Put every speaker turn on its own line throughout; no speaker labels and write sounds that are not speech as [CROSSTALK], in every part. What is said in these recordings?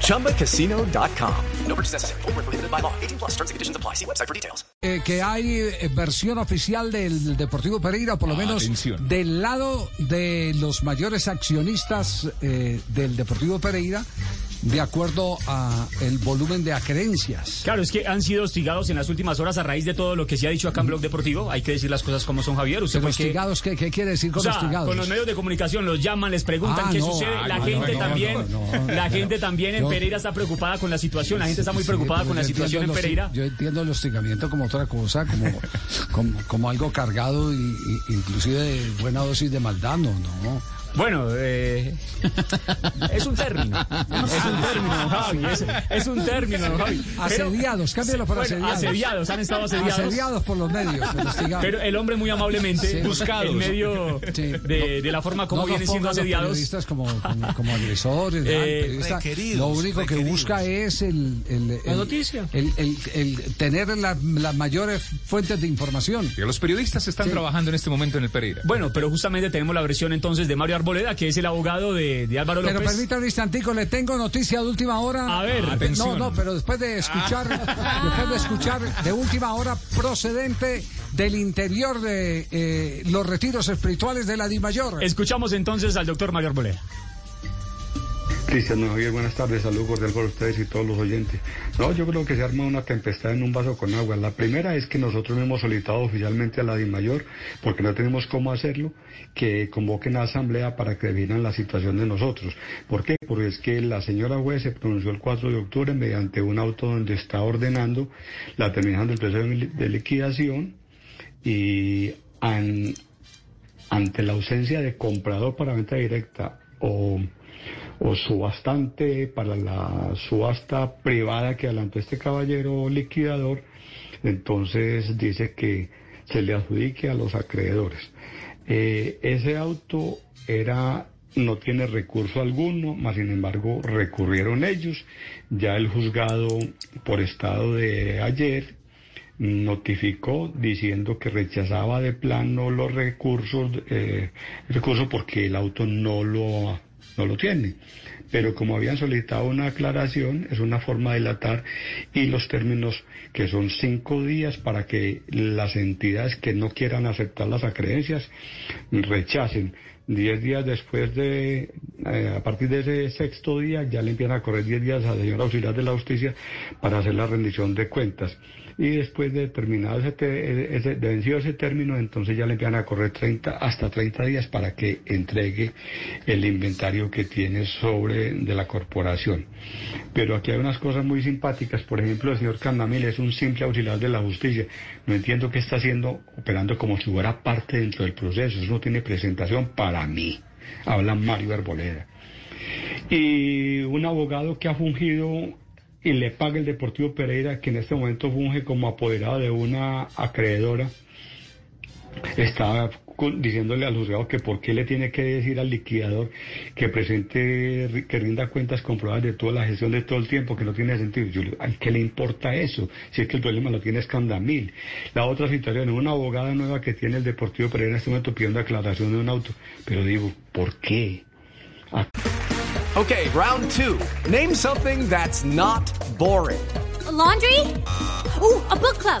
ChumbaCasino.com. No purchase necessary. Full prohibited by law. 18 plus terms and conditions apply. See website for details.
Eh, que hay eh, versión oficial del Deportivo Pereira, por lo menos
Atención.
del lado de los mayores accionistas eh, del Deportivo Pereira, de acuerdo a el volumen de acreencias.
Claro, es que han sido hostigados en las últimas horas a raíz de todo lo que se ha dicho acá en Blog Deportivo. Hay que decir las cosas como son, Javier. Usted
¿Pero
fue que-
hostigados qué, qué quiere decir
O
con
sea,
hostigados?
con los medios de comunicación los llaman, les preguntan
Ah,
qué
no,
sucede.
ah,
la
no,
gente
no,
también, la gente también en Pereira está preocupada con la situación. La gente está muy
Sí,
preocupada con la situación en Pereira.
Yo entiendo el hostigamiento como otra cosa, como, [LAUGHS] como, como algo cargado y, y- inclusive de buena dosis de maldad, no.
Bueno, eh, [LAUGHS] es un término. Es un término, Javi. Es, es un término, Javi. Pero-
Asediados, cámbialo por
bueno,
asediados.
asediados, han estado asediados.
Asediados por los medios, pero.
Pero el hombre muy amablemente,
Sí.
buscado en medio
Sí.
de, de la forma como
no
vienen siendo
los
asediados.
periodistas como, como, como agresores.
Eh,
periodista lo único que busca es el, el, el-
La noticia.
el, el- el tener la- las mayores fuentes de información.
Que Los periodistas están
Sí.
trabajando en este momento en el Pereira.
Bueno, pero justamente tenemos la versión entonces de Mario Arboleda, que es el abogado de, de Álvaro
Pero
López.
permítame un instantico, le tengo noticia de última hora.
A ver.
No,
Atención.
no, pero después de escuchar, después de escuchar de última hora procedente del interior de eh, los retiros espirituales de la Dimayor.
Escuchamos entonces al doctor Mario Arboleda.
Cristian Javier, buenas tardes, saludos cordial para ustedes y todos los oyentes. No, yo creo que se arma una tempestad en un vaso con agua. La primera es que nosotros no hemos solicitado oficialmente a la DIMAYOR, porque no tenemos cómo hacerlo, que convoquen a asamblea para que definan la situación de nosotros. ¿Por qué? Porque es que la señora juez se pronunció el 4 de octubre mediante un auto donde está ordenando la terminación del proceso de liquidación y an- ante la ausencia de comprador para venta directa o, o subastante para la subasta privada que adelantó este caballero liquidador, entonces dice que se le adjudique a los acreedores. Eh, ese auto era no tiene recurso alguno, más sin embargo recurrieron ellos. Ya el juzgado por estado de ayer notificó diciendo que rechazaba de plano los recursos, eh, recursos porque el auto no lo, no lo tiene. Pero como habían solicitado una aclaración, es una forma de dilatar y los términos que son cinco días para que las entidades que no quieran aceptar las acreencias rechacen. Diez días después de, eh, a partir de ese sexto día, ya le empiezan a correr diez días a la señora auxiliar de la justicia para hacer la rendición de cuentas. Y después de terminado ese, te- vencido ese término, entonces ya le empiezan a correr 30, hasta 30 días para que entregue el inventario que tiene sobre de la corporación. Pero aquí hay unas cosas muy simpáticas. Por ejemplo, el señor Candamil es un simple auxiliar de la justicia. No entiendo qué está haciendo, operando como si fuera parte dentro del proceso. Eso no tiene presentación para mí. Habla Mario Arboleda. Y un abogado que ha fungido y le paga el Deportivo Pereira, que en este momento funge como apoderado de una acreedora, estaba diciéndole al juzgado que por qué le tiene que decir al liquidador que presente, que rinda cuentas comprobadas de toda la gestión de todo el tiempo, que no tiene sentido. Yo, le- ¿a qué le importa eso? Si es que el problema lo tiene Escandamil. La otra situación, una abogada nueva que tiene el Deportivo Pereira en este momento pidiendo aclaración de un auto. Pero digo, ¿por qué? ¿A
Okay, round two. Name something that's not boring.
A laundry? Ooh, a book club.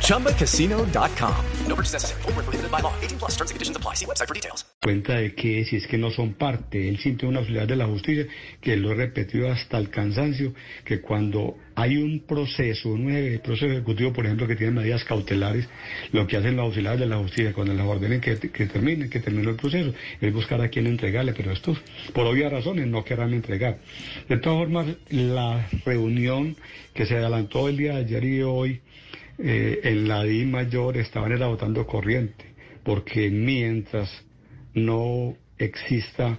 ChumbaCasino.com. No purchase necessary. Void where prohibited by law. 18 plus terms and conditions apply. See website for details.
cuenta de que si es que no son parte, él sintió una auxiliar de la justicia, que lo he repetido hasta el cansancio, que cuando hay un proceso, un proceso ejecutivo, por ejemplo, que tiene medidas cautelares, lo que hacen los auxiliares de la justicia cuando les ordenen que, que termine, que termine el proceso, es buscar a quién entregarle, pero estos, por obvias razones, no querrán entregar. De todas formas, la reunión que se adelantó el día de ayer y hoy, eh, en la DI mayor estaban era votando corriente, porque mientras no exista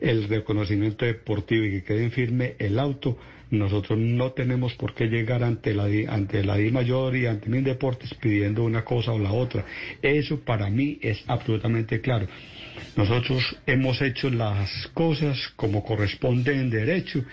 el reconocimiento deportivo y que quede firme el auto, nosotros no tenemos por qué llegar ante la, ante la DI mayor y ante Mindeportes pidiendo una cosa o la otra. Eso para mí es absolutamente claro. Nosotros hemos hecho las cosas como corresponde en derecho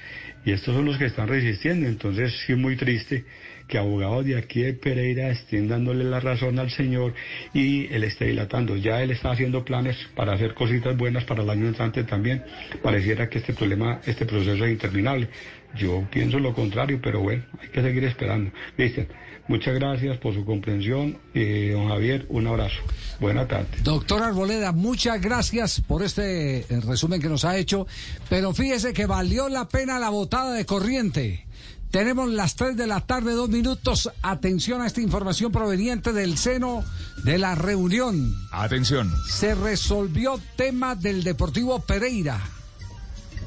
y estos son los que están resistiendo. Entonces sí muy triste que abogados de aquí de Pereira estén dándole la razón al señor y él esté dilatando. Ya él está haciendo planes para hacer cositas buenas para el año entrante también. Pareciera que este problema, este proceso es interminable. Yo pienso lo contrario, pero bueno, hay que seguir esperando. Cristian, muchas gracias por su comprensión. Eh, don Javier, un abrazo. Buena tarde.
Doctor Arboleda, muchas gracias por este eh, resumen que nos ha hecho, pero fíjese que valió la pena la botada de corriente. Tenemos las 3 de la tarde, dos minutos. Atención a esta información proveniente del seno de la reunión.
Atención.
Se resolvió tema del Deportivo Pereira.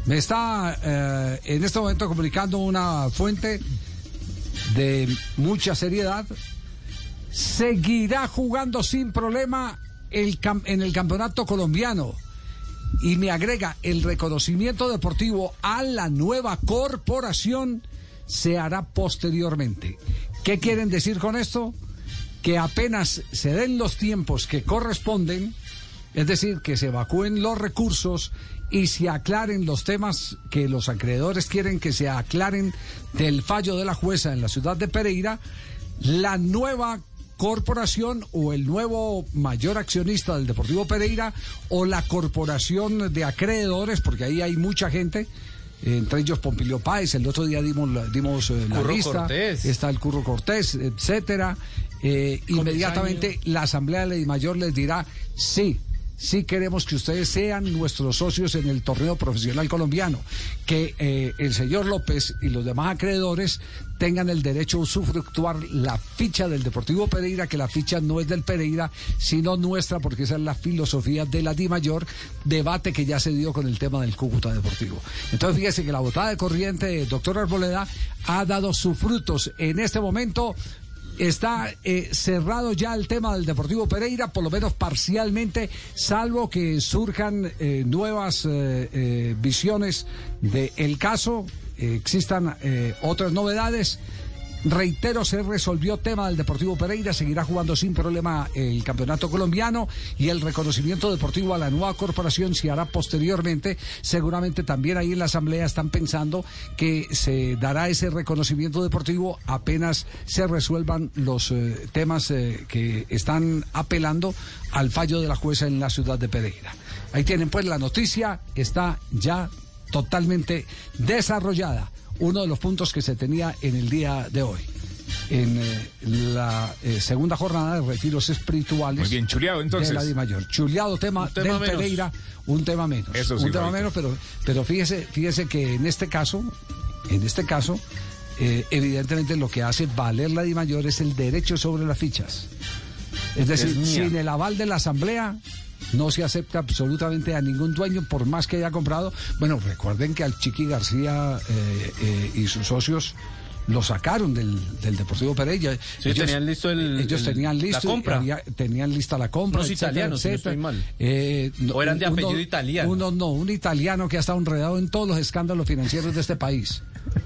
Me está eh, en este momento comunicando una fuente de mucha seriedad. Seguirá jugando sin problema el en el campeonato colombiano. Y me agrega, el reconocimiento deportivo a la nueva corporación se hará posteriormente. ¿Qué quieren decir con esto? Que apenas se den los tiempos que corresponden, es decir, que se evacúen los recursos y se aclaren los temas que los acreedores quieren que se aclaren del fallo de la jueza en la ciudad de Pereira, la nueva corporación o el nuevo mayor accionista del Deportivo Pereira o la corporación de acreedores, porque ahí hay mucha gente, entre ellos Pompilio Páez, el otro día dimos, la- dimos eh, la lista,
Cortés.
está el Curro Cortés, etcétera. Eh, inmediatamente la Asamblea de Ley Mayor les dirá sí. Sí queremos que ustedes sean nuestros socios en el torneo profesional colombiano, que eh, el señor López y los demás acreedores tengan el derecho a usufructuar la ficha del Deportivo Pereira, que la ficha no es del Pereira, sino nuestra, porque esa es la filosofía de la Di Mayor, debate que ya se dio con el tema del Cúcuta Deportivo. Entonces fíjese que la botada de corriente, doctor Arboleda, ha dado sus frutos en este momento. Está eh, cerrado ya el tema del Deportivo Pereira, por lo menos parcialmente, salvo que surjan eh, nuevas eh, visiones del caso, existan otras novedades. Reitero, se resolvió tema del Deportivo Pereira, seguirá jugando sin problema el campeonato colombiano y el reconocimiento deportivo a la nueva corporación se hará posteriormente. Seguramente también ahí en la Asamblea están pensando que se dará ese reconocimiento deportivo apenas se resuelvan los eh, temas eh, que están apelando al fallo de la jueza en la ciudad de Pereira. Ahí tienen pues la noticia, está ya totalmente desarrollada uno de los puntos que se tenía en el día de hoy. En eh, la eh, segunda jornada de retiros espirituales.
Muy bien, chuleado, entonces.
De la Di Mayor. Chuleado tema,
tema
del
menos.
Pereira, un tema menos.
Eso sí,
un tema menos, pero, pero fíjese, fíjese que en este caso, en este caso, eh, evidentemente lo que hace valer la Di Mayor es el derecho sobre las fichas. Es decir, sin el aval de la Asamblea no se acepta absolutamente a ningún dueño por más que haya comprado. Bueno, recuerden que al Chiqui García eh, eh, y sus socios lo sacaron del, del Deportivo Pereira.
Sí, tenían listo el-
ellos
el-
tenían
la
listo,
compra.
había- tenían lista la compra.
Unos
etcétera,
italianos, si no
etcétera.
estoy mal.
Eh, no,
O eran de
uno-
apellido italiano.
Uno no, un italiano que ha estado enredado en todos los escándalos financieros de este país.